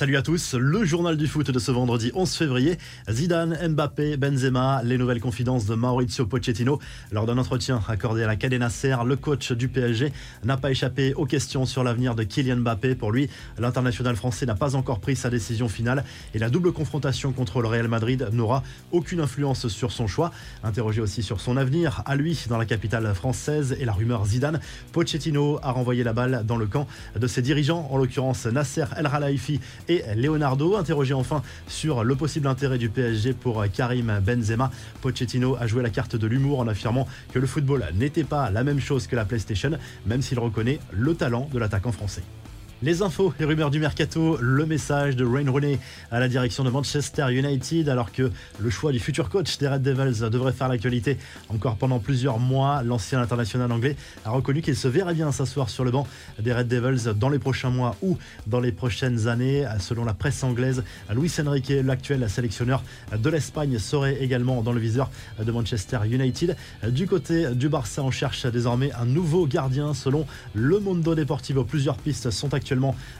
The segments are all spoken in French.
Salut à tous, le journal du foot de ce vendredi 11 février. Zidane, Mbappé, Benzema, les nouvelles confidences de Maurizio Pochettino. Lors d'un entretien accordé à la Cadena Ser, le coach du PSG n'a pas échappé aux questions sur l'avenir de Kylian Mbappé. Pour lui, l'international français n'a pas encore pris sa décision finale et la double confrontation contre le Real Madrid n'aura aucune influence sur son choix. Interrogé aussi sur son avenir, à lui dans la capitale française et la rumeur Zidane, Pochettino a renvoyé la balle dans le camp de ses dirigeants, en l'occurrence Nasser El Khelaifi et Leonardo. Interrogé enfin sur le possible intérêt du PSG pour Karim Benzema, Pochettino a joué la carte de l'humour en affirmant que le football n'était pas la même chose que la PlayStation, même s'il reconnaît le talent de l'attaquant français. Les infos et rumeurs du mercato, le message de Wayne Rooney à la direction de Manchester United, alors que le choix du futur coach des Red Devils devrait faire l'actualité encore pendant plusieurs mois. L'ancien international anglais a reconnu qu'il se verrait bien s'asseoir sur le banc des Red Devils dans les prochains mois ou dans les prochaines années. Selon la presse anglaise, Luis Enrique, l'actuel sélectionneur de l'Espagne, serait également dans le viseur de Manchester United. Du côté du Barça, on cherche désormais un nouveau gardien. Selon le Mondo Deportivo, plusieurs pistes sont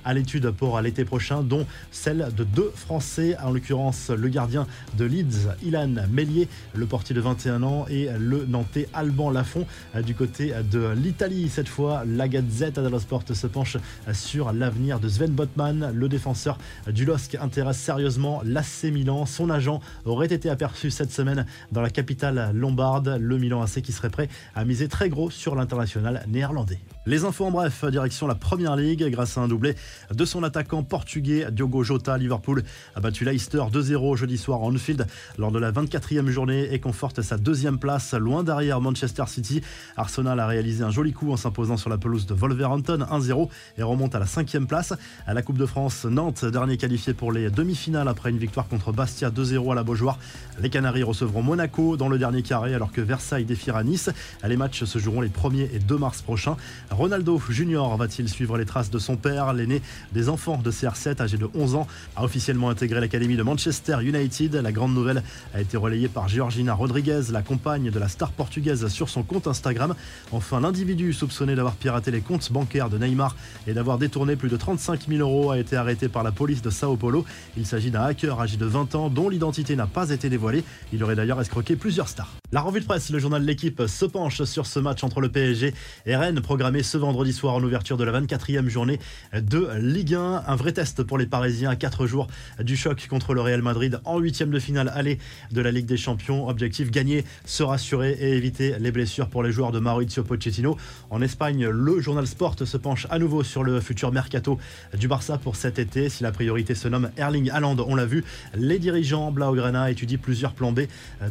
à l'étude pour l'été prochain, dont celle de deux Français, en l'occurrence le gardien de Leeds, Ilan Mellier, le portier de 21 ans, et le Nantais Alban Lafont du côté de l'Italie. Cette fois, la Gazette dello Sport se penche sur l'avenir de Sven Botman. Le défenseur du LOSC intéresse sérieusement l'AC Milan. Son agent aurait été aperçu cette semaine dans la capitale lombarde. Le Milan AC qui serait prêt à miser très gros sur l'international néerlandais. Les infos en bref, direction la première ligue grâce à un doublé de son attaquant portugais Diogo Jota. Liverpool a battu Leicester 2-0 jeudi soir en Anfield lors de la 24e journée et conforte sa deuxième place loin derrière Manchester City. Arsenal a réalisé un joli coup en s'imposant sur la pelouse de Wolverhampton 1-0 et remonte à la cinquième place. À la Coupe de France, Nantes, dernier qualifié pour les demi-finales après une victoire contre Bastia 2-0 à la Beaujoire. Les Canaries recevront Monaco dans le dernier carré alors que Versailles défiera Nice. Les matchs se joueront les 1er et 2 mars prochains. Ronaldo Junior va-t-il suivre les traces de son père l'aîné des enfants de CR7, âgé de 11 ans, a officiellement intégré l'académie de Manchester United. La grande nouvelle a été relayée par Georgina Rodriguez, la compagne de la star portugaise, sur son compte Instagram. Enfin, l'individu soupçonné d'avoir piraté les comptes bancaires de Neymar et d'avoir détourné plus de 35 000 euros a été arrêté par la police de Sao Paulo. Il s'agit d'un hacker âgé de 20 ans dont l'identité n'a pas été dévoilée. Il aurait d'ailleurs escroqué plusieurs stars. La revue de presse, le journal de l'équipe se penche sur ce match entre le PSG et Rennes, programmé ce vendredi soir en ouverture de la 24e journée de Ligue 1. Un vrai test pour les Parisiens à 4 jours du choc contre le Real Madrid en huitième de finale aller de la Ligue des Champions. Objectif gagner, se rassurer et éviter les blessures pour les joueurs de Maurizio Pochettino. En Espagne, le journal Sport se penche à nouveau sur le futur mercato du Barça pour cet été. Si la priorité se nomme Erling Haaland, on l'a vu, les dirigeants Blaugrana étudient plusieurs plans B,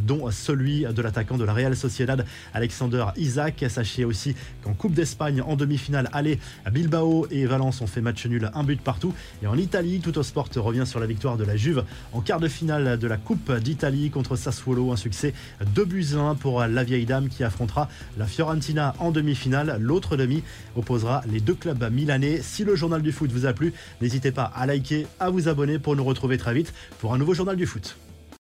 dont celui de l'attaquant de la Real Sociedad, Alexander Isaac. Sachez aussi qu'en Coupe d'Espagne, en demi-finale aller, Bilbao et Valence ont fait match nul, un but partout. Et en Italie, tout au sport revient sur la victoire de la Juve en quart de finale de la Coupe d'Italie contre Sassuolo. Un succès 2 buts 1 pour la vieille dame qui affrontera la Fiorentina en demi-finale. L'autre demi opposera les deux clubs milanais. Si le journal du foot vous a plu, n'hésitez pas à liker, à vous abonner pour nous retrouver très vite pour un nouveau journal du foot.